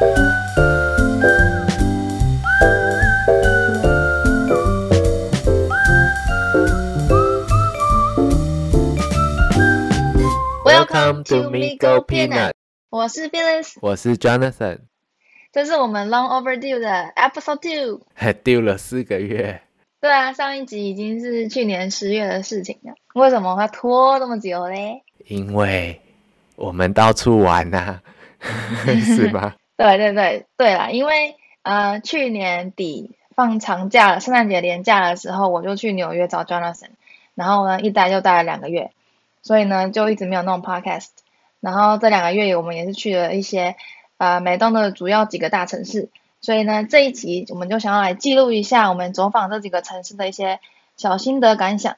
Welcome to Migo Peanut，我是 Phyllis，我是 Jonathan，这是我们 Long Overdue 的 Episode Two，还丢了四个月。对啊，上一集已经是去年十月的事情了，为什么会拖这么久嘞？因为我们到处玩呐，是吧？对对对对啦，因为呃去年底放长假了，圣诞节连假的时候，我就去纽约找 Jonathan，然后呢一待就待了两个月，所以呢就一直没有弄 Podcast，然后这两个月我们也是去了一些呃美东的主要几个大城市。所以呢，这一集我们就想要来记录一下我们走访这几个城市的一些小心得感想。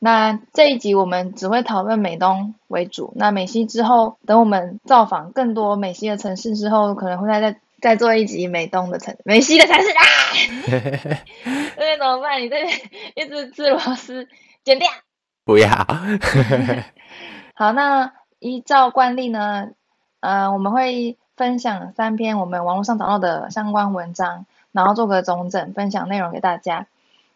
那这一集我们只会讨论美东为主，那美西之后，等我们造访更多美西的城市之后，可能会再再再做一集美东的城美西的城市啊。这边怎么办？你这边一直吃螺丝，剪掉。不要。好，那依照惯例呢，呃，我们会。分享三篇我们网络上找到的相关文章，然后做个总整，分享内容给大家。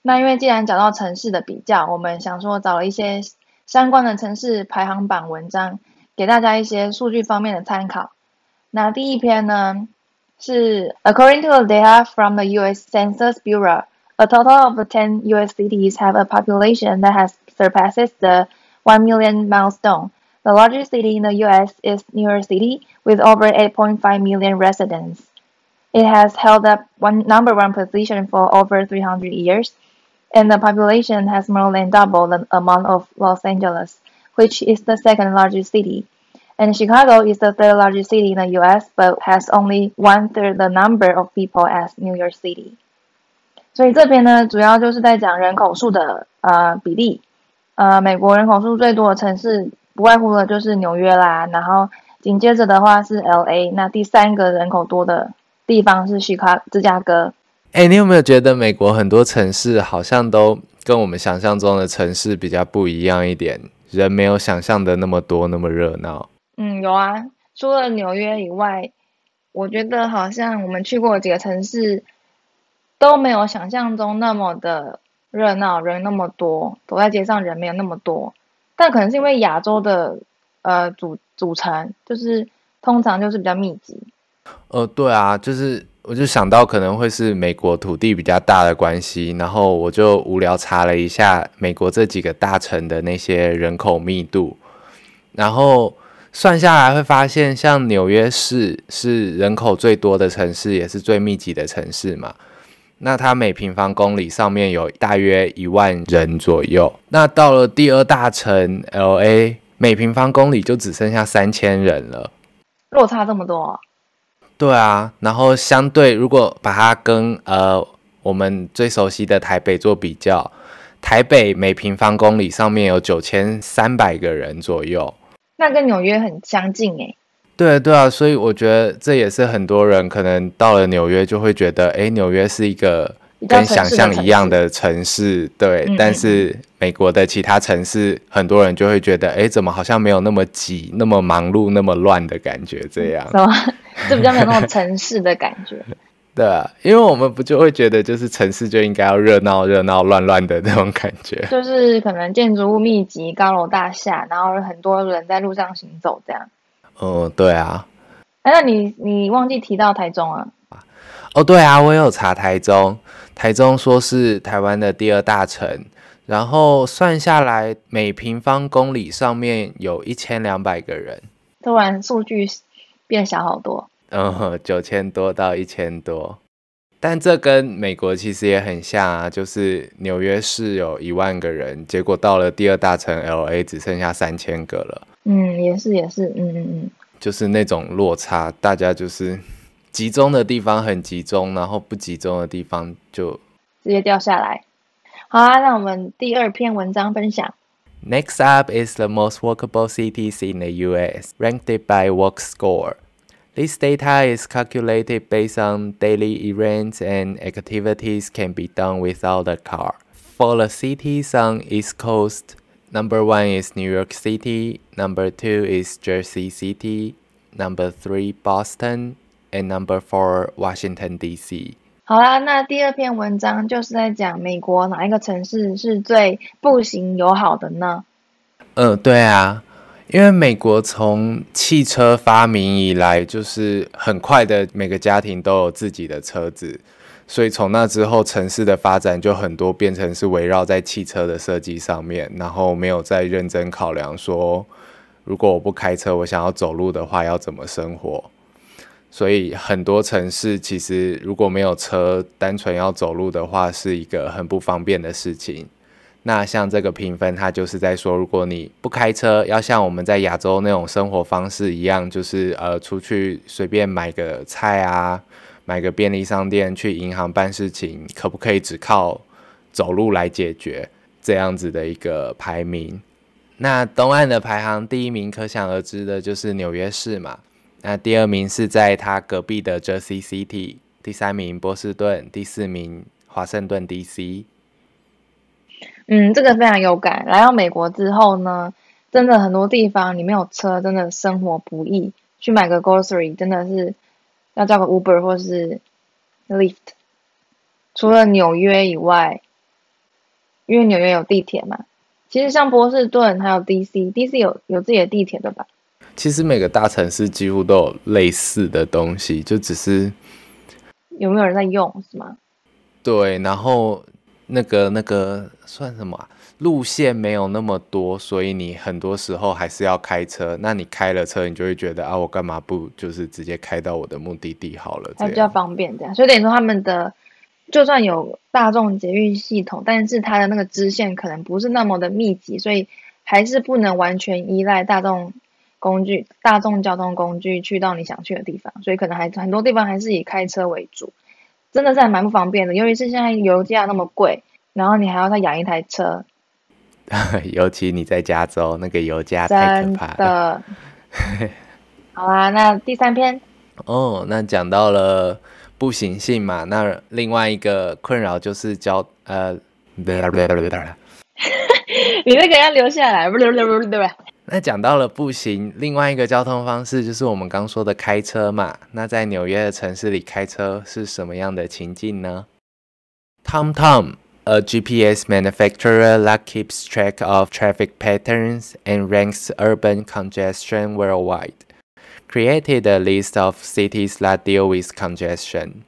那因为既然讲到城市的比较，我们想说找了一些相关的城市排行榜文章，给大家一些数据方面的参考。那第一篇呢是 According to the data from the U.S. Census Bureau, a total of ten U.S. cities have a population that has surpasses the one million milestone. The largest city in the U.S. is New York City, with over 8.5 million residents. It has held up one number one position for over 300 years, and the population has more than doubled the amount of Los Angeles, which is the second largest city. And Chicago is the third largest city in the U.S., but has only one third the number of people as New York City. 所以这边呢，主要就是在讲人口数的呃比例。呃，美国人口数最多的城市不外乎的就是纽约啦，然后紧接着的话是 L A，那第三个人口多的地方是西卡芝加哥。 哎，你有没有觉得美国很多城市好像都跟我们想象中的城市比较不一样一点？人没有想象的那么多，那么热闹。嗯，有啊，除了纽约以外，我觉得好像我们去过几个城市都没有想象中那么的热闹，人那么多，走在街上人没有那么多。但可能是因为亚洲的呃组组成，就是通常就是比较密集。呃，对啊，就是我就想到可能会是美国土地比较大的关系，然后我就无聊查了一下美国这几个大城的那些人口密度，然后算下来会发现，像纽约市是人口最多的城市，也是最密集的城市嘛。那它每平方公里上面有大约一万人左右。那到了第二大城 L A，每平方公里就只剩下三千人了，落差这么多。对啊，然后相对如果把它跟呃我们最熟悉的台北做比较，台北每平方公里上面有九千三百个人左右，那跟纽约很相近诶。对对啊，所以我觉得这也是很多人可能到了纽约就会觉得，哎，纽约是一个跟想象一样的城市。对，但是美国的其他城市，很多人就会觉得，哎，怎么好像没有那么挤、那么忙碌、那么乱的感觉？这样，是吗？就比较没有那种城市的感觉。对啊，因为我们不就会觉得，就是城市就应该要热闹、热闹、乱乱的那种感觉。就是可能建筑物密集、高楼大厦，然后很多人在路上行走这样。哦，对啊，哎，那你你忘记提到台中啊？哦，对啊，我有查台中，台中说是台湾的第二大城，然后算下来每平方公里上面有一千两百个人，突然数据变小好多，嗯，九千多到一千多，但这跟美国其实也很像啊，就是纽约市有一万个人，结果到了第二大城 L A 只剩下三千个了。嗯，也是也是，嗯嗯嗯，就是那种落差，大家就是集中的地方很集中，然后不集中的地方就直接掉下来。好啊，那我们第二篇文章分享。Next up is the most walkable cities in the U.S. ranked by Walk Score. This data is calculated based on daily events and activities can be done without a car. For the cities on East Coast. Number one is New York City. Number two is Jersey City. Number three, Boston. and number four Washington D.C. 好啦，那第二篇文章就是在讲美国哪一个城市是最步行友好的呢？嗯，对啊，因为美国从汽车发明以来，就是很快的，每个家庭都有自己的车子，所以从那之后，城市的发展就很多变成是围绕在汽车的设计上面，然后没有再认真考量说，如果我不开车，我想要走路的话，要怎么生活？所以很多城市其实如果没有车，单纯要走路的话，是一个很不方便的事情。那像这个评分，它就是在说，如果你不开车，要像我们在亚洲那种生活方式一样，就是呃出去随便买个菜啊，买个便利商店，去银行办事情，可不可以只靠走路来解决？这样子的一个排名。那东岸的排行第一名，可想而知的就是纽约市嘛。那第二名是在他隔壁的 Jersey City，第三名波士顿，第四名华盛顿 D.C。嗯，这个非常有感。来到美国之后呢，真的很多地方你没有车，真的生活不易。去买个 grocery 真的是要叫个 Uber 或是 Lyft。除了纽约以外，因为纽约有地铁嘛，其实像波士顿还有 D.C.，D.C 有有自己的地铁的吧？其实每个大城市几乎都有类似的东西，就只是有没有人在用是吗？对，然后那个那个算什么啊？路线没有那么多，所以你很多时候还是要开车。那你开了车，你就会觉得啊，我干嘛不就是直接开到我的目的地好了？它比较方便这样。所以等于说他们的就算有大众捷运系统，但是它的那个支线可能不是那么的密集，所以还是不能完全依赖大众。工具，大众交通工具去到你想去的地方，所以可能还很多地方还是以开车为主，真的是还蛮不方便的。尤其是现在油价那么贵，然后你还要再养一台车，尤其你在加州，那个油价太可怕了。好啦，那第三篇 哦，那讲到了步行性嘛，那另外一个困扰就是交呃，你那个要留下来，不不不不不。那讲到了步行，另外一个交通方式就是我们刚说的开车嘛。那在纽约的城市里开车是什么样的情境呢？TomTom, a GPS manufacturer that keeps track of traffic patterns and ranks urban congestion worldwide, created a list of cities that deal with congestion.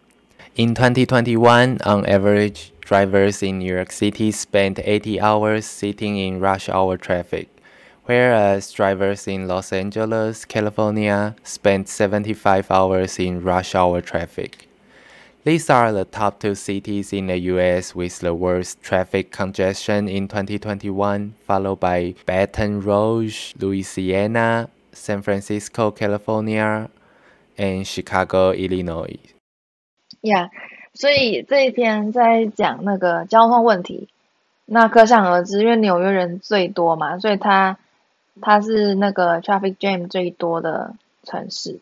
In 2021, on average, drivers in New York City spent 80 hours sitting in rush hour traffic whereas drivers in Los Angeles, California spent 75 hours in rush hour traffic. These are the top two cities in the US with the worst traffic congestion in 2021, followed by Baton Rouge, Louisiana, San Francisco, California, and Chicago, Illinois. Yeah，所以这一篇在讲那个交通问题，那可想而知，因为纽约人最多嘛，所以他 它是那个 traffic jam 最多的城市，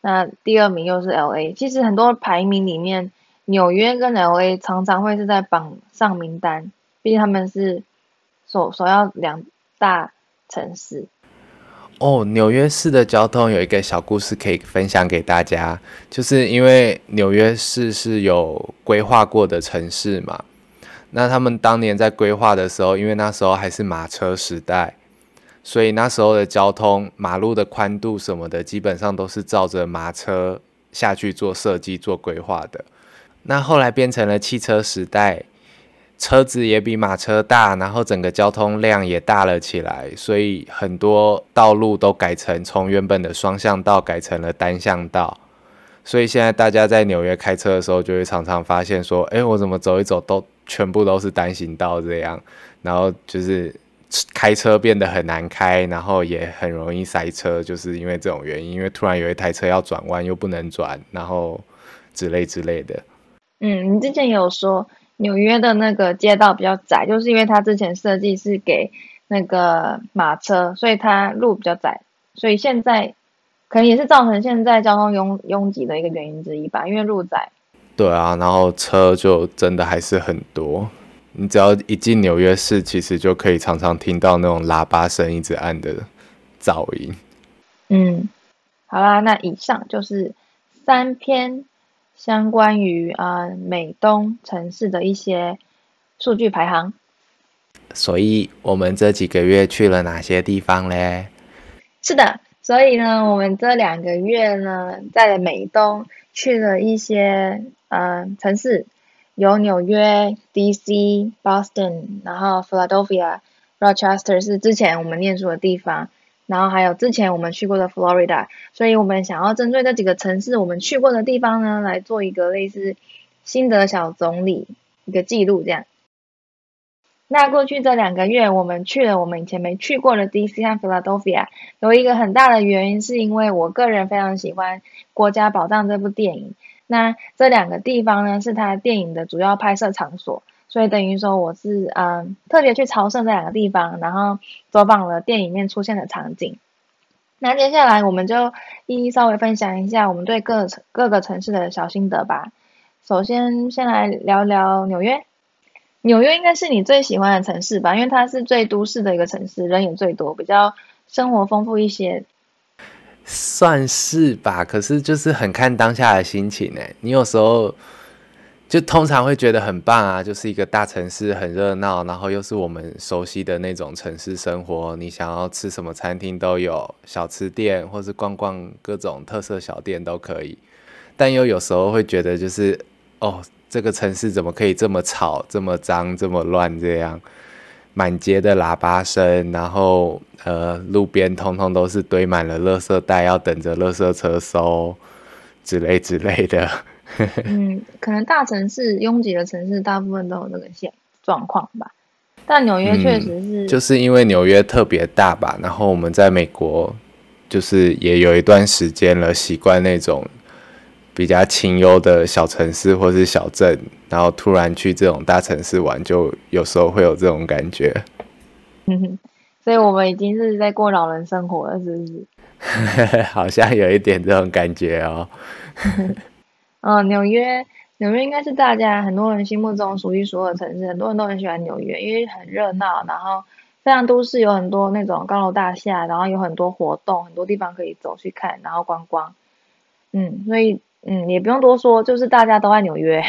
那第二名又是 L A。其实很多排名里面，纽约跟 L A 常常会是在榜上名单，毕竟他们是首首要两大城市。哦，纽约市的交通有一个小故事可以分享给大家，就是因为纽约市是有规划过的城市嘛，那他们当年在规划的时候，因为那时候还是马车时代。所以那时候的交通，马路的宽度什么的，基本上都是照着马车下去做设计、做规划的。那后来变成了汽车时代，车子也比马车大，然后整个交通量也大了起来，所以很多道路都改成从原本的双向道改成了单向道。所以现在大家在纽约开车的时候，就会常常发现说：“哎，我怎么走一走都全部都是单行道这样？”然后就是。开车变得很难开，然后也很容易塞车，就是因为这种原因。因为突然有一台车要转弯又不能转，然后之类之类的。嗯，你之前有说纽约的那个街道比较窄，就是因为它之前设计是给那个马车，所以它路比较窄，所以现在可能也是造成现在交通拥拥挤的一个原因之一吧，因为路窄。对啊，然后车就真的还是很多。你只要一进纽约市，其实就可以常常听到那种喇叭声一直按的噪音。嗯，好啦，那以上就是三篇相关于啊美东城市的一些数据排行。所以我们这几个月去了哪些地方嘞？是的，所以呢，我们这两个月呢，在美东去了一些呃城市，有纽约、D.C.、Boston，然后 Philadelphia、Rochester 是之前我们念书的地方，然后还有之前我们去过的 Florida。所以我们想要针对这几个城市我们去过的地方呢，来做一个类似心得小总理一个记录，这样。那过去这两个月，我们去了我们以前没去过的 D.C. 和 Philadelphia，有一个很大的原因是因为我个人非常喜欢《国家宝藏》这部电影。那这两个地方呢，是他电影的主要拍摄场所，所以等于说我是嗯特别去朝圣这两个地方，然后走访了电影里面出现的场景。那接下来我们就一一稍微分享一下我们对各各个城市的小心得吧。首先，先来聊聊纽约。纽约应该是你最喜欢的城市吧，因为它是最都市的一个城市，人也最多，比较生活丰富一些。算是吧，可是就是很看当下的心情诶。你有时候就通常会觉得很棒啊，就是一个大城市很热闹，然后又是我们熟悉的那种城市生活。你想要吃什么餐厅都有，小吃店或是逛逛各种特色小店都可以。但又有时候会觉得就是哦。这个城市怎么可以这么吵、这么脏、这么乱？这样满街的喇叭声，然后呃，路边通通都是堆满了垃圾袋，要等着垃圾车收之类之类的。嗯，可能大城市拥挤的城市，大部分都有这个现状况吧。但纽约确实是，就是因为纽约特别大吧。然后我们在美国就是也有一段时间了，习惯那种。比较清幽的小城市或是小镇，然后突然去这种大城市玩，就有时候会有这种感觉。嗯哼，所以我们已经是在过老人生活了，是不是？好像有一点这种感觉哦。嗯，纽约，纽约应该是大家很多人心目中数一数二的城市，很多人都很喜欢纽约，因为很热闹，然后非常都市，有很多那种高楼大厦，然后有很多活动，很多地方可以走去看，然后观光。嗯，所以。嗯，也不用多说，就是大家都在纽约，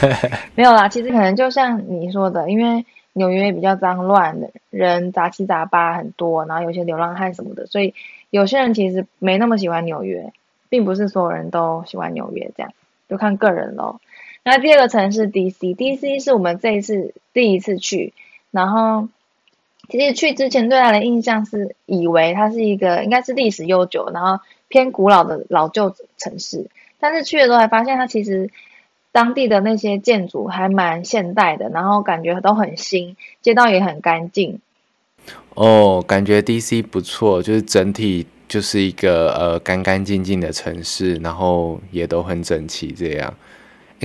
没有啦。其实可能就像你说的，因为纽约比较脏乱人杂七杂八很多，然后有些流浪汉什么的，所以有些人其实没那么喜欢纽约，并不是所有人都喜欢纽约，这样就看个人咯。那第二个城市 D.C.，D.C. 是我们这一次第一次去，然后其实去之前对他的印象是以为它是一个应该是历史悠久，然后偏古老的老旧城市。但是去的时候还发现，它其实当地的那些建筑还蛮现代的，然后感觉都很新，街道也很干净。哦，感觉 DC 不错，就是整体就是一个呃干干净净的城市，然后也都很整齐这样。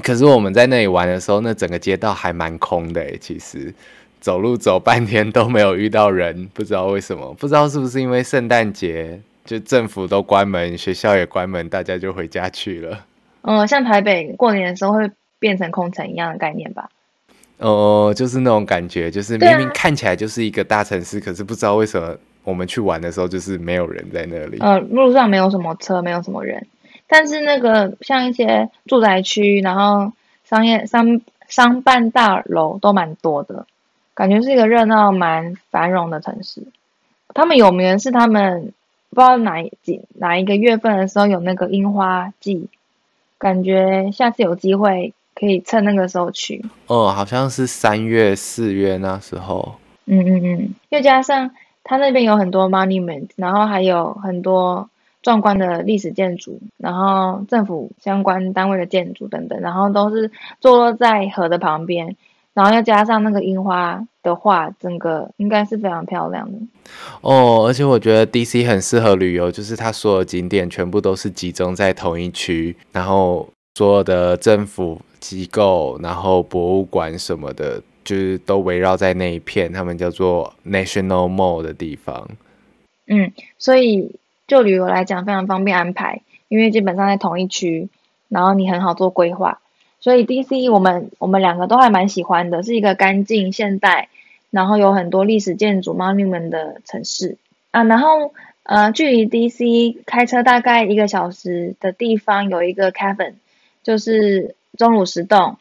可是我们在那里玩的时候，那整个街道还蛮空的其实走路走半天都没有遇到人，不知道为什么，不知道是不是因为圣诞节。就政府都关门，学校也关门，大家就回家去了。嗯，像台北过年的时候会变成空城一样的概念吧？哦，就是那种感觉，就是明明看起来就是一个大城市，可是不知道为什么我们去玩的时候就是没有人在那里。呃，路上没有什么车，没有什么人，但是那个像一些住宅区，然后商业商商办大楼都蛮多的，感觉是一个热闹、蛮繁荣的城市。他们有名的是他们。不知道哪几哪一个月份的时候有那个樱花季，感觉下次有机会可以趁那个时候去。哦，好像是三月四月那时候。嗯嗯嗯，又加上它那边有很多 monument，然后还有很多壮观的历史建筑，然后政府相关单位的建筑等等，然后都是坐落在河的旁边。然后又加上那个樱花的话，整个应该是非常漂亮的哦。而且我觉得 DC 很适合旅游，就是它所有景点全部都是集中在同一区，然后所有的政府机构、然后博物馆什么的，就是都围绕在那一片，他们叫做 National Mall 的地方。嗯，所以就旅游来讲非常方便安排，因为基本上在同一区，然后你很好做规划。所以 D.C. 我们我们两个都还蛮喜欢的，是一个干净现代，然后有很多历史建筑 monument 的城市啊。然后呃，距离 DC 开车大概一个小时的地方有一个 Cavern，就是钟乳石洞，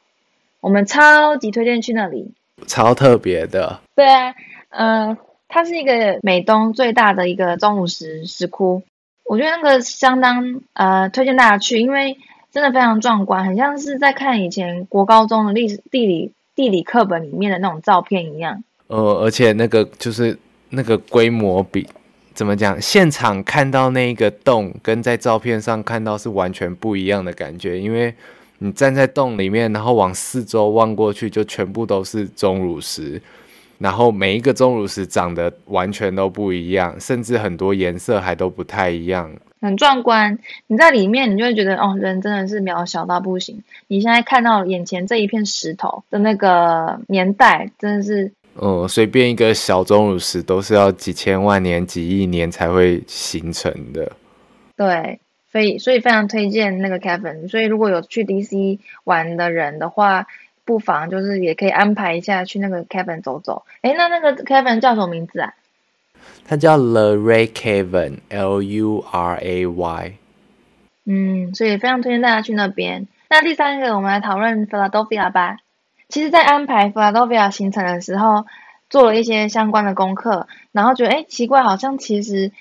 我们超级推荐去那里，超特别的。对啊，嗯，它是一个美东最大的一个钟乳石石窟，我觉得那个相当呃推荐大家去，因为真的非常壮观，很像是在看以前国高中的历史地理地理课本里面的那种照片一样。呃，而且那个就是那个规模比。怎么讲？现场看到那一个洞，跟在照片上看到是完全不一样的感觉。因为你站在洞里面，然后往四周望过去，就全部都是钟乳石，然后每一个钟乳石长得完全都不一样，甚至很多颜色还都不太一样，很壮观。你在里面，你就会觉得哦，人真的是渺小到不行。你现在看到眼前这一片石头的那个年代，真的是。嗯，随便一个小钟乳石都是要几千万年、几亿年才会形成的。对，所以所以非常推荐那个 Kevin。所以如果有去 DC 玩的人的话，不妨就是也可以安排一下去那个 Kevin 走走。哎，那那个 Kevin 叫什么名字啊？它叫 Luray Cavern，L U R A Y。嗯，所以非常推荐大家去那边。那第三个，我们来讨论 Philadelphia 吧。其实，在安排 Philadelphia 行程的时候，做了一些相关的功课，然后觉得，哎，奇怪，好像其实，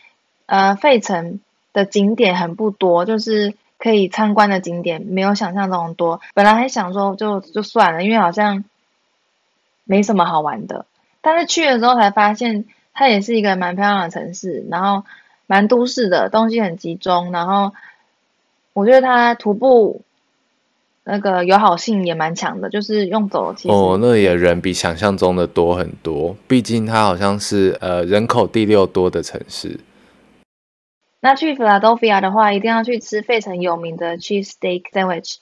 呃，费城的景点很不多，就是可以参观的景点没有想象中多。本来还想说，就就算了，因为好像没什么好玩的。但是去了之后才发现，它也是一个蛮漂亮的城市，然后蛮都市的，东西很集中，然后我觉得它徒步。那个友好性也蛮强的，就是用走其实哦，那里的人比想象中的多很多，毕竟它好像是呃人口第六多的城市。那去 Philadelphia 的话，一定要去吃费城有名的 cheese steak sandwich，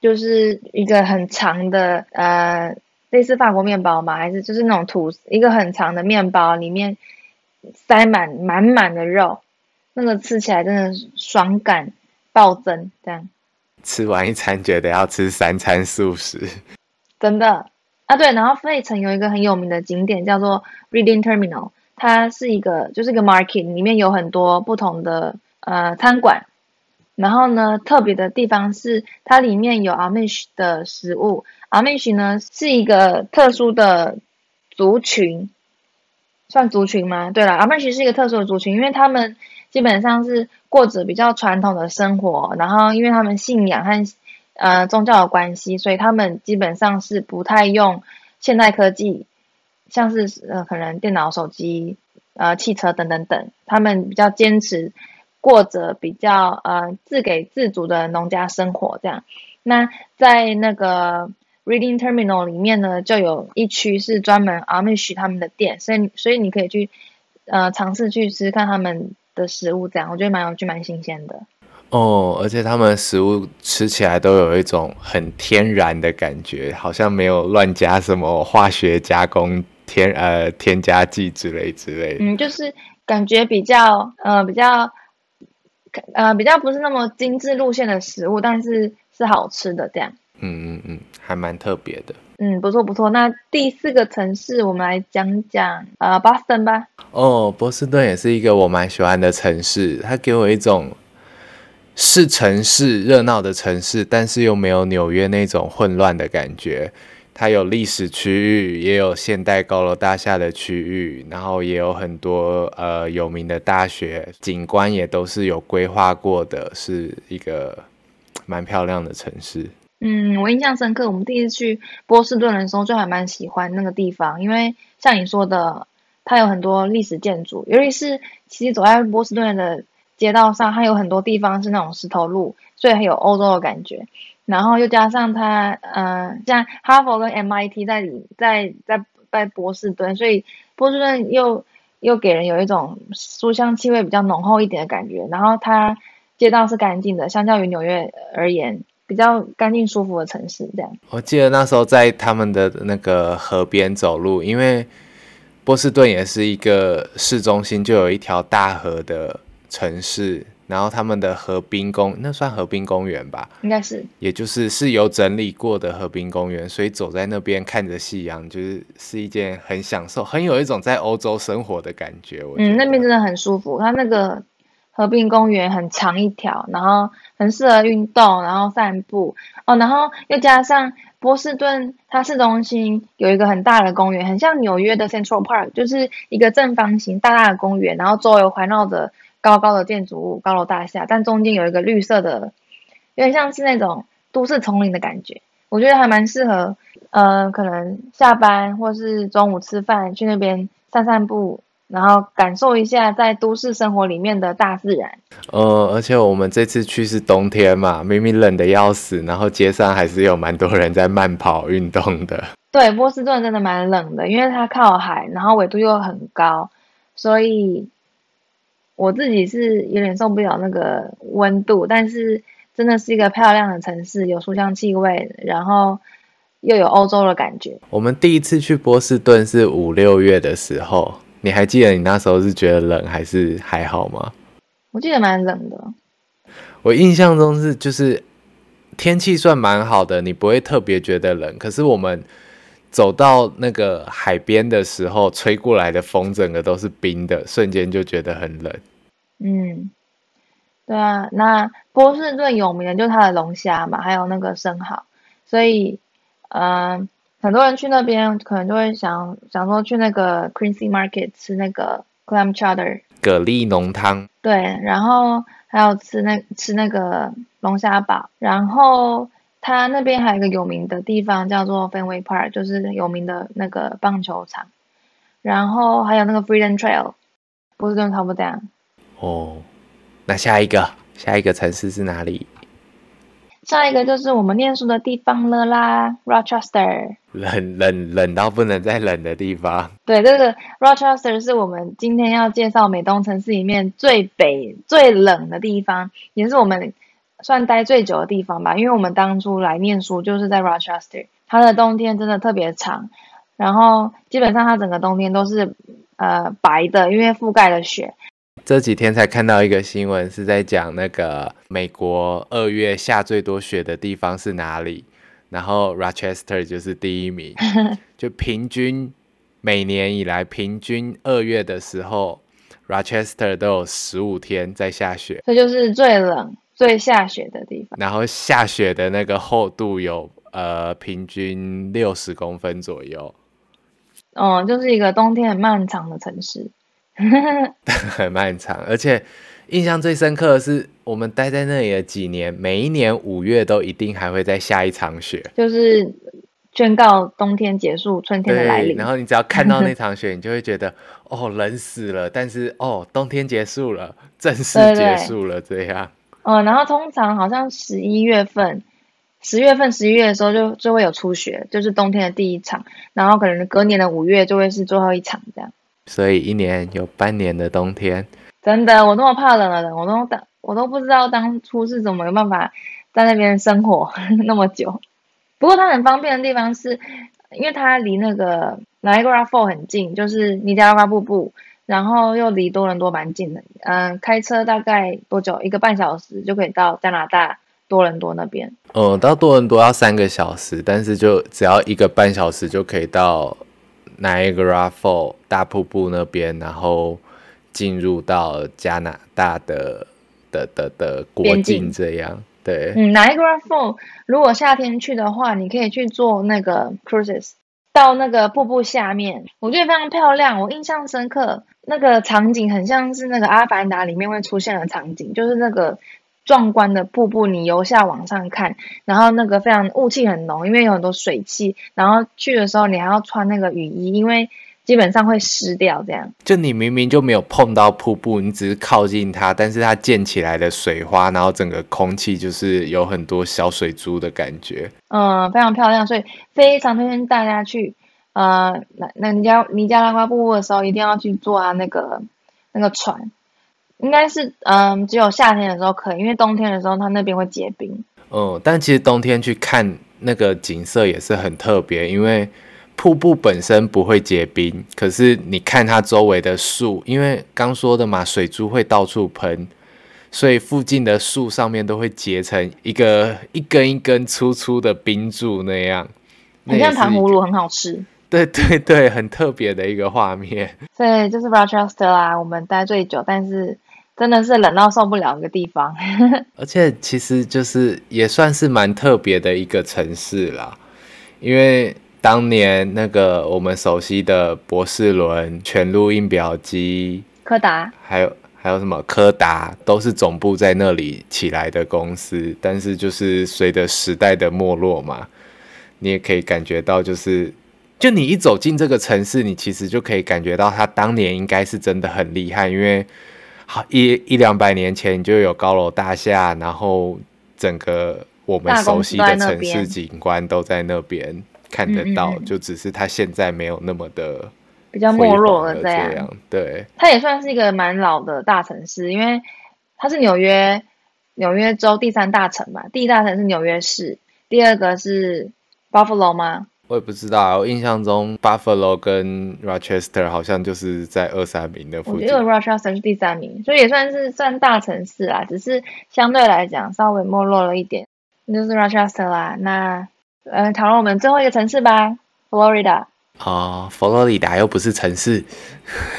就是一个很长的呃类似法国面包嘛，还是就是那种吐一个很长的面包，里面塞满满满的肉，那个吃起来真的爽感暴增，这样。吃完一餐，觉得要吃三餐素食，真的啊？对，然后费城有一个很有名的景点叫做 Reading Terminal，它是一个就是一个 market，里面有很多不同的呃餐馆。然后呢，特别的地方是它里面有 Amish 的食物。Amish 呢是一个特殊的族群，算族群吗？对了，Amish 是一个特殊的族群，因为他们。基本上是过着比较传统的生活，然后因为他们信仰和呃宗教的关系，所以他们基本上是不太用现代科技，像是呃可能电脑、手机、呃汽车等等等，他们比较坚持过着比较呃自给自足的农家生活这样。那在那个 Reading Terminal 里面呢，就有一区是专门 Amish 他们的店，所以所以你可以去呃尝试去吃看他们。的食物这样，我觉得蛮有趣、蛮新鲜的。哦，而且他们食物吃起来都有一种很天然的感觉，好像没有乱加什么化学加工、添呃添加剂之类之类的。嗯，就是感觉比较呃比较呃比较不是那么精致路线的食物，但是是好吃的这样。嗯嗯嗯，还蛮特别的。嗯，不错不错。那第四个城市，我们来讲讲呃，Boston 吧。哦，波士顿也是一个我蛮喜欢的城市，它给我一种是城市热闹的城市，但是又没有纽约那种混乱的感觉。它有历史区域，也有现代高楼大厦的区域，然后也有很多呃有名的大学，景观也都是有规划过的，是一个蛮漂亮的城市。嗯，我印象深刻。我们第一次去波士顿的时候，就还蛮喜欢那个地方，因为像你说的，它有很多历史建筑，尤其是其实走在波士顿的街道上，它有很多地方是那种石头路，所以很有欧洲的感觉。然后又加上它，嗯，像哈佛跟 MIT 在里，在在在波士顿，所以波士顿又又给人有一种书香气味比较浓厚一点的感觉。然后它街道是干净的，相较于纽约而言。比较干净舒服的城市，这样。我记得那时候在他们的那个河边走路，因为波士顿也是一个市中心，就有一条大河的城市。然后他们的河滨公那算河滨公园吧，应该是，也就是是有整理过的河滨公园，所以走在那边看着夕阳，就是是一件很享受，很有一种在欧洲生活的感觉。我嗯，那边真的很舒服，它那个河滨公园很长一条，然后很适合运动，然后散步哦，然后又加上波士顿它市中心有一个很大的公园，很像纽约的 Central Park，就是一个正方形大大的公园，然后周围环绕着。高高的建筑物，高楼大厦，但中间有一个绿色的，有点像是那种都市丛林的感觉。我觉得还蛮适合，呃，可能下班或是中午吃饭去那边散散步，然后感受一下在都市生活里面的大自然。呃，而且我们这次去是冬天嘛，明明冷的要死，然后街上还是有蛮多人在慢跑运动的。对，波士顿真的蛮冷的，因为它靠海，然后纬度又很高，所以。我自己是有点受不了那个温度，但是真的是一个漂亮的城市，有书香气味，然后又有欧洲的感觉。我们第一次去波士顿是五六月的时候，你还记得你那时候是觉得冷还是还好吗？我记得蛮冷的。我印象中是就是天气算蛮好的，你不会特别觉得冷，可是我们。走到那个海边的时候，吹过来的风整个都是冰的，瞬间就觉得很冷。嗯，对啊，那波士顿有名的就是它的龙虾嘛，还有那个生蚝，所以，嗯，很多人去那边可能就会想想说去那个 Quincy Market 吃那个 clam chowder 蛤蜊浓汤。对，然后还有吃那吃那个龙虾堡，然后。它那边还有一个有名的地方叫做 Fenway Park，就是有名的那个棒球场。然后还有那个 Freedom Trail，波士顿 top down。哦，那下一个下一个城市是哪里？下一个就是我们念书的地方了啦，Rochester。冷冷冷到不能再冷的地方。对，这个 Rochester 是我们今天要介绍美东城市里面最北最冷的地方，也是我们。算待最久的地方吧，因为我们当初来念书就是在 Rochester，它的冬天真的特别长，然后基本上它整个冬天都是呃白的，因为覆盖了雪。这几天才看到一个新闻，是在讲那个美国二月下最多雪的地方是哪里，然后 Rochester 就是第一名，就平均每年以来平均二月的时候，Rochester 都有十五天在下雪，这就是最冷。最下雪的地方，然后下雪的那个厚度有呃平均六十公分左右，嗯，就是一个冬天很漫长的城市，很漫长，而且印象最深刻的是我们待在那里的几年，每一年五月都一定还会再下一场雪，就是宣告冬天结束，春天的来临。然后你只要看到那场雪，你就会觉得哦冷死了，但是哦冬天结束了，正式结束了，这样。嗯，然后通常好像十一月份、十月份、十一月的时候就就会有初雪，就是冬天的第一场，然后可能隔年的五月就会是最后一场这样。所以一年有半年的冬天。真的，我那么怕冷的人，我都当我都不知道当初是怎么有办法在那边生活 那么久。不过它很方便的地方是，因为它离那个 Niagara Fall 很近，就是尼加拉瓜瀑布。然后又离多伦多蛮近的，嗯，开车大概多久？一个半小时就可以到加拿大多伦多那边。嗯，到多伦多要三个小时，但是就只要一个半小时就可以到 Niagara Fall 大瀑布那边，然后进入到加拿大的的的的国境这样。对，嗯，Niagara Fall 如果夏天去的话，你可以去坐那个 cruises。到那个瀑布下面，我觉得非常漂亮，我印象深刻。那个场景很像是那个《阿凡达》里面会出现的场景，就是那个壮观的瀑布，你由下往上看，然后那个非常雾气很浓，因为有很多水汽。然后去的时候你还要穿那个雨衣，因为。基本上会湿掉，这样。就你明明就没有碰到瀑布，你只是靠近它，但是它溅起来的水花，然后整个空气就是有很多小水珠的感觉。嗯，非常漂亮，所以非常推荐大家去。呃，那那尼加尼加拉瓜瀑布的时候，一定要去坐啊那个那个船。应该是嗯，只有夏天的时候可以，因为冬天的时候它那边会结冰。嗯，但其实冬天去看那个景色也是很特别，因为。瀑布本身不会结冰，可是你看它周围的树，因为刚说的嘛，水珠会到处喷，所以附近的树上面都会结成一个一根一根粗粗的冰柱那样，很像糖葫芦，很好吃。对对对，很特别的一个画面。对就是 Rochester 啦，我们待最久，但是真的是冷到受不了一个地方。而且其实就是也算是蛮特别的一个城市啦，因为当年那个我们熟悉的博士伦全录音表机，柯达，还有还有什么柯达，都是总部在那里起来的公司。但是就是随着时代的没落嘛，你也可以感觉到就是。就你一走进这个城市，你其实就可以感觉到它当年应该是真的很厉害，因为好一一两百年前就有高楼大厦，然后整个我们熟悉的城市景观都在那边看得到，就只是它现在没有那么的比较没落了这样。对，它也算是一个蛮老的大城市，因为它是纽约纽约州第三大城嘛，第一大城是纽约市，第二个是 Buffalo 吗？我也不知道，我印象中 Buffalo 跟 Rochester 好像就是在二三名的附近。我觉得 Rochester 是第三名，所以也算是算大城市啦，只是相对来讲稍微没落了一点。那就是 Rochester 啦。那呃，讨论我们最后一个城市吧，Florida。哦，佛罗里达又不是城市。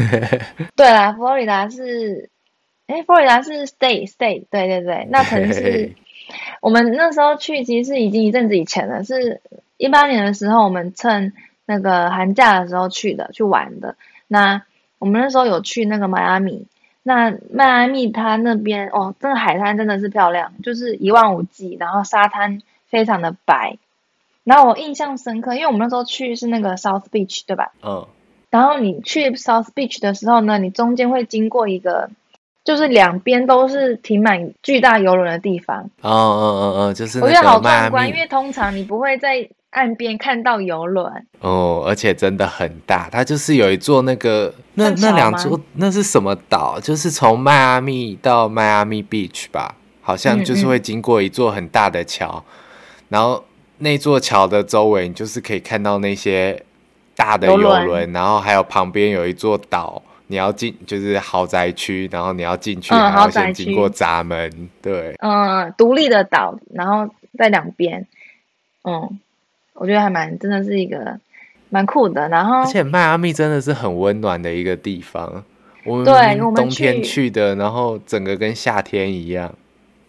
对啦，佛罗里达是，哎，佛罗里达是 state，state，对对对。那城市，我们那时候去其实是已经一阵子以前了，是。一八年的时候，我们趁那个寒假的时候去的，去玩的。那我们那时候有去那个迈阿密，那迈阿密它那边哦，这个海滩真的是漂亮，就是一望无际，然后沙滩非常的白。然后我印象深刻，因为我们那时候去是那个 South Beach，对吧？嗯。然后你去 South Beach 的时候呢，你中间会经过一个，就是两边都是停满巨大游轮的地方。哦哦哦哦，就是我觉得好壮观，因为通常你不会在。岸边看到游轮哦，而且真的很大。它就是有一座那个那那两座那是什么岛？就是从迈阿密到迈阿密 Beach 吧，好像就是会经过一座很大的桥。然后那座桥的周围，你就是可以看到那些大的游轮。然后还有旁边有一座岛，你要进就是豪宅区，然后你要进去还要先经过闸门。对，嗯，独立的岛，然后在两边，嗯。我觉得还蛮，真的是一个蛮酷的。然后，而且迈阿密真的是很温暖的一个地方。我们对，冬天去的，然后整个跟夏天一样。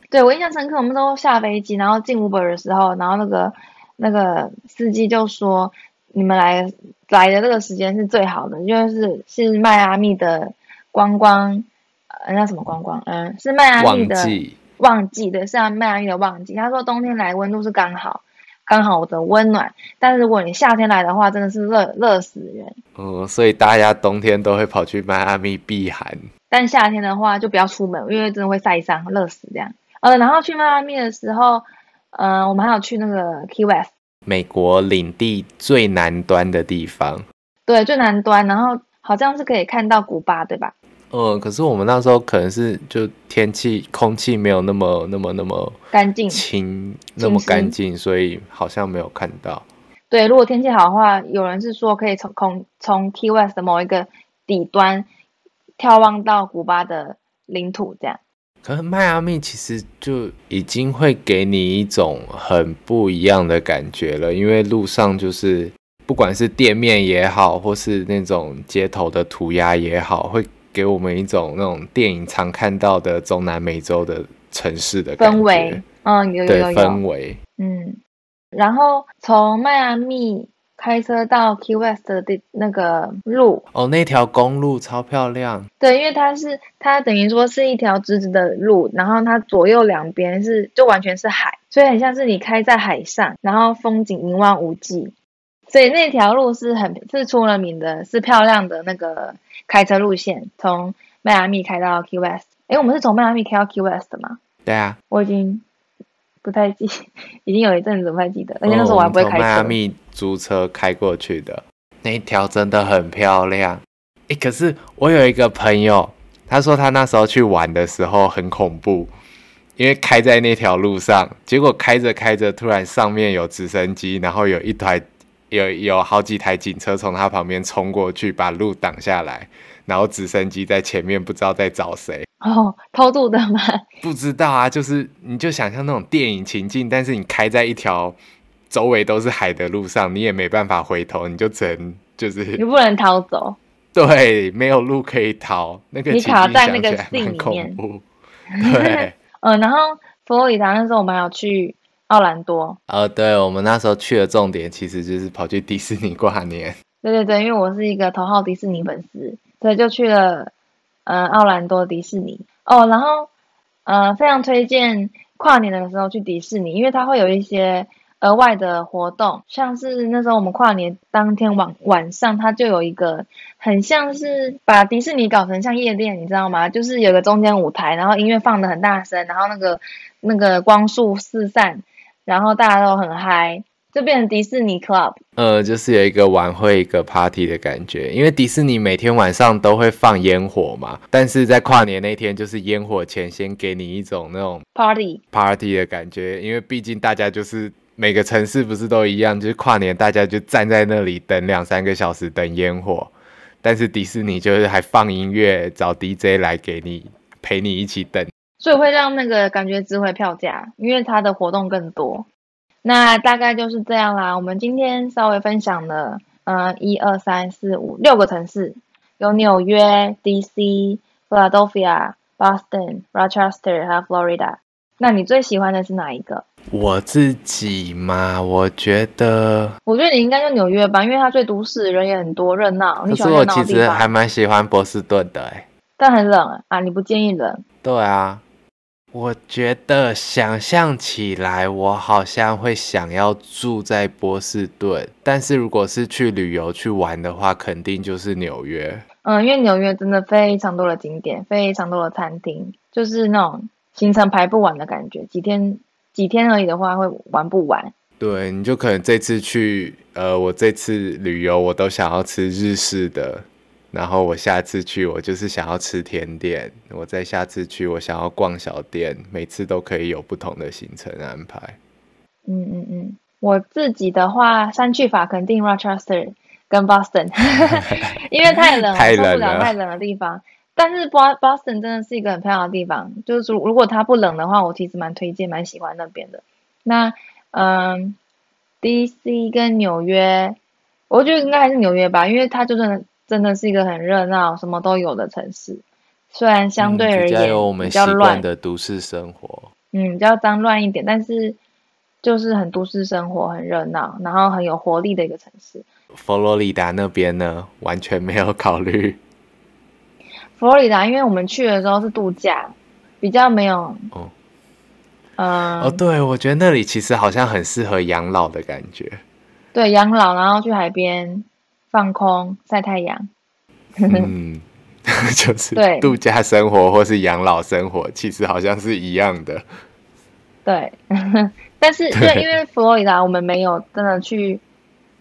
对我印象深刻，我们都下飞机，然后进 Uber 的时候，然后那个那个司机就说：“你们来来的这个时间是最好的，就是是迈阿密的观光，呃，那什么观光？嗯，是迈阿密的旺季，旺季的是迈阿密的旺季。他说冬天来温度是刚好。”刚好的温暖，但是如果你夏天来的话，真的是热热死人。嗯，所以大家冬天都会跑去迈阿密避寒，但夏天的话就不要出门，因为真的会晒伤、热死这样。呃，然后去迈阿密的时候，嗯，我们还有去那个 Key West，美国领地最南端的地方。对，最南端，然后好像是可以看到古巴，对吧？嗯，可是我们那时候可能是就天气空气没有那么那么那么干净清那么干净，所以好像没有看到。对，如果天气好的话，有人是说可以从空从 Key West 的某一个底端眺望到古巴的领土，这样。可是迈阿密其实就已经会给你一种很不一样的感觉了，因为路上就是不管是店面也好，或是那种街头的涂鸦也好，会。给我们一种那种电影常看到的中南美洲的城市的氛围，嗯，有有有氛围，嗯。然后从迈阿密开车到 Key West 的那个路，哦，那条公路超漂亮。对，因为它是它等于说是一条直直的路，然后它左右两边是就完全是海，所以很像是你开在海上，然后风景一望无际。所以那条路是很是出了名的，是漂亮的那个开车路线，从迈阿密开到 Key West。哎，我们是从迈阿密开到 Key West 的吗？对啊，我已经不太记，已经有一阵子不太记得，而且那时候我还不会开车。迈阿密租车开过去的那一条真的很漂亮。哎，可是我有一个朋友，他说他那时候去玩的时候很恐怖，因为开在那条路上，结果开着开着，突然上面有直升机，然后有一台。有有好几台警车从他旁边冲过去，把路挡下来，然后直升机在前面不知道在找谁。哦，偷渡的吗？不知道啊，就是你就想象那种电影情境，但是你开在一条周围都是海的路上，你也没办法回头，你就只能就是你不能逃走。对，没有路可以逃，那个你卡在那个信里面。对，嗯，然后佛罗里达那时候我们还有去奥兰多。呃，对，我们那时候去的重点其实就是跑去迪士尼跨年。对对对，因为我是一个头号迪士尼粉丝，所以就去了嗯奥兰多迪士尼。哦，然后呃非常推荐跨年的时候去迪士尼，因为它会有一些。额外的活动，像是那时候我们跨年当天晚晚上，它就有一个很像是把迪士尼搞成像夜店，你知道吗？就是有个中间舞台，然后音乐放的很大声，然后那个那个光束四散，然后大家都很嗨，就变成迪士尼 club。呃，就是有一个晚会、一个 party 的感觉，因为迪士尼每天晚上都会放烟火嘛，但是在跨年那天，就是烟火前先给你一种那种 party party 的感觉，因为毕竟大家就是。每个城市不是都一样，就是跨年大家就站在那里等两三个小时等烟火，但是迪士尼就是还放音乐，找 DJ 来给你陪你一起等，所以会让那个感觉值回票价，因为它的活动更多。那大概就是这样啦。我们今天稍微分享了，嗯，一二三四五六个城市，有纽约、DC、Philadelphia、Boston、Rochester 还有 Florida。那你最喜欢的是哪一个？我自己嘛，我觉得，我觉得你应该就纽约吧，因为它最都市，人也很多，热闹。可是我其实还蛮喜欢波士顿的，哎，但很冷啊，你不介意冷？对啊，我觉得想象起来，我好像会想要住在波士顿，但是如果是去旅游去玩的话，肯定就是纽约。嗯，因为纽约真的非常多的景点，非常多的餐厅，就是那种行程排不完的感觉，几天。几天而已的话，会玩不完。对，你就可能这次去，呃，我这次旅游我都想要吃日式的，然后我下次去我就是想要吃甜点，我再下次去我想要逛小店，每次都可以有不同的行程安排。嗯嗯嗯，我自己的话，三去法肯定 Rochester 跟 Boston，因为太冷了，受不了太冷的地方。但是 Boston 真的是一个很漂亮的地方，就是如如果它不冷的话，我其实蛮推荐、蛮喜欢那边的。那嗯，DC 跟纽约，我觉得应该还是纽约吧，因为它就真的真的是一个很热闹、什么都有的城市。虽然相对而言比较乱的都市生活，嗯，比较脏乱一点，但是就是很都市生活，很热闹，然后很有活力的一个城市。佛罗里达那边呢，完全没有考虑。佛罗里达，因为我们去的时候是度假，比较没有哦，嗯，哦，对，我觉得那里其实好像很适合养老的感觉。对，养老，然后去海边放空、晒太阳。嗯，就是对度假生活或是养老生活，其实好像是一样的。对，但是对，因为佛罗里达我们没有真的去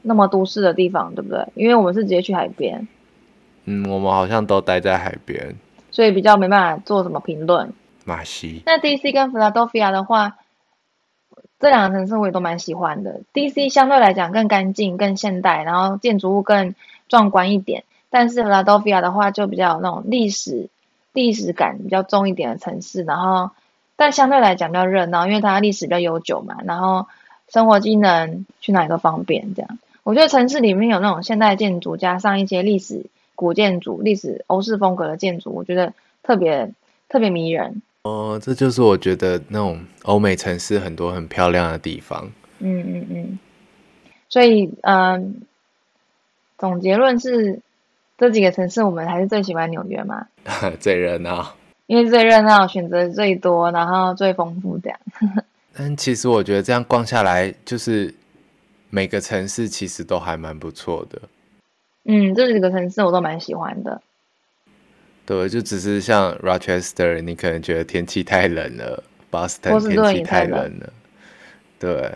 那么都市的地方，对不对？因为我们是直接去海边。嗯，我们好像都待在海边，所以比较没办法做什么评论。马西，那 DC 跟 Philadelphia 的话，这两个城市我也都蛮喜欢的。DC 相对来讲更干净、更现代，然后建筑物更壮观一点。但是 Philadelphia 的话就比较那种历史、历史感比较重一点的城市。然后，但相对来讲比较热闹，因为它历史比较悠久嘛。然后生活机能去哪里都方便，这样。我觉得城市里面有那种现代建筑，加上一些历史。古建筑、历史欧式风格的建筑，我觉得特别特别迷人。哦，这就是我觉得那种欧美城市很多很漂亮的地方。嗯嗯嗯。所以，嗯，总结论是，这几个城市我们还是最喜欢纽约嘛？最热闹，因为最热闹，选择最多，然后最丰富，这样。但其实我觉得这样逛下来，就是每个城市其实都还蛮不错的。嗯，这几个城市我都蛮喜欢的。对，就只是像 Rochester，你可能觉得天气太冷了；Boston 天气太冷了。对，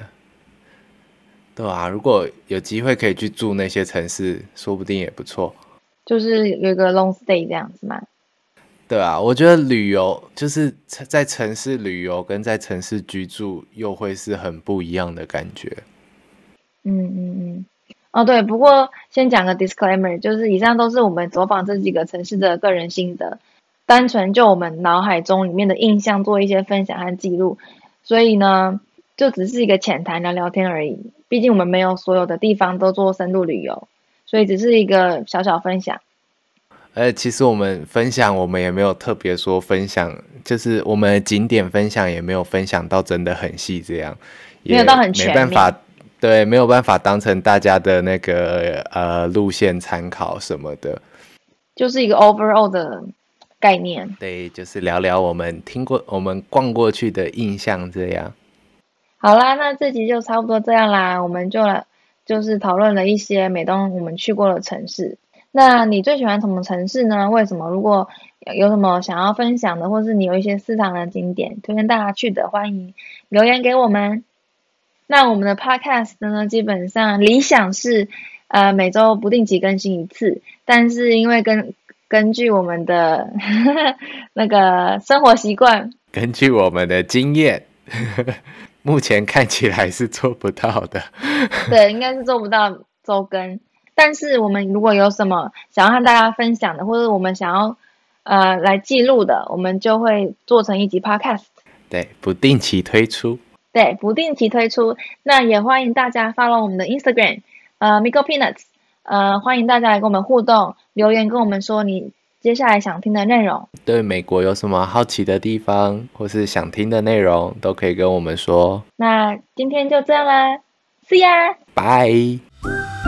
对啊，如果有机会可以去住那些城市，说不定也不错。就是有一个 long stay 这样子嘛。对啊，我觉得旅游就是在城市旅游跟在城市居住又会是很不一样的感觉。嗯嗯嗯。哦，对，不过先讲个 disclaimer，就是以上都是我们走访这几个城市的个人心得，单纯就我们脑海中里面的印象做一些分享和记录，所以呢，就只是一个浅谈聊聊天而已。毕竟我们没有所有的地方都做深度旅游，所以只是一个小小分享。呃，其实我们分享，我们也没有特别说分享，就是我们景点分享也没有分享到真的很细，这样没有到很全面。对，没有办法当成大家的那个呃路线参考什么的，就是一个 overall 的概念。对，就是聊聊我们听过、我们逛过去的印象这样。好啦，那这集就差不多这样啦，我们就来就是讨论了一些美东我们去过的城市。那你最喜欢什么城市呢？为什么？如果有什么想要分享的，或是你有一些私藏的景点推荐大家去的，欢迎留言给我们。那我们的 podcast 呢，基本上理想是，呃，每周不定期更新一次。但是因为根根据我们的 那个生活习惯，根据我们的经验，目前看起来是做不到的。对，应该是做不到周更。但是我们如果有什么想要和大家分享的，或者我们想要呃来记录的，我们就会做成一集 podcast。对，不定期推出。对，不定期推出，那也欢迎大家 follow 我们的 Instagram，呃，Miko Peanuts，呃，欢迎大家来跟我们互动，留言跟我们说你接下来想听的内容。对美国有什么好奇的地方，或是想听的内容，都可以跟我们说。那今天就这样啦，See ya，拜。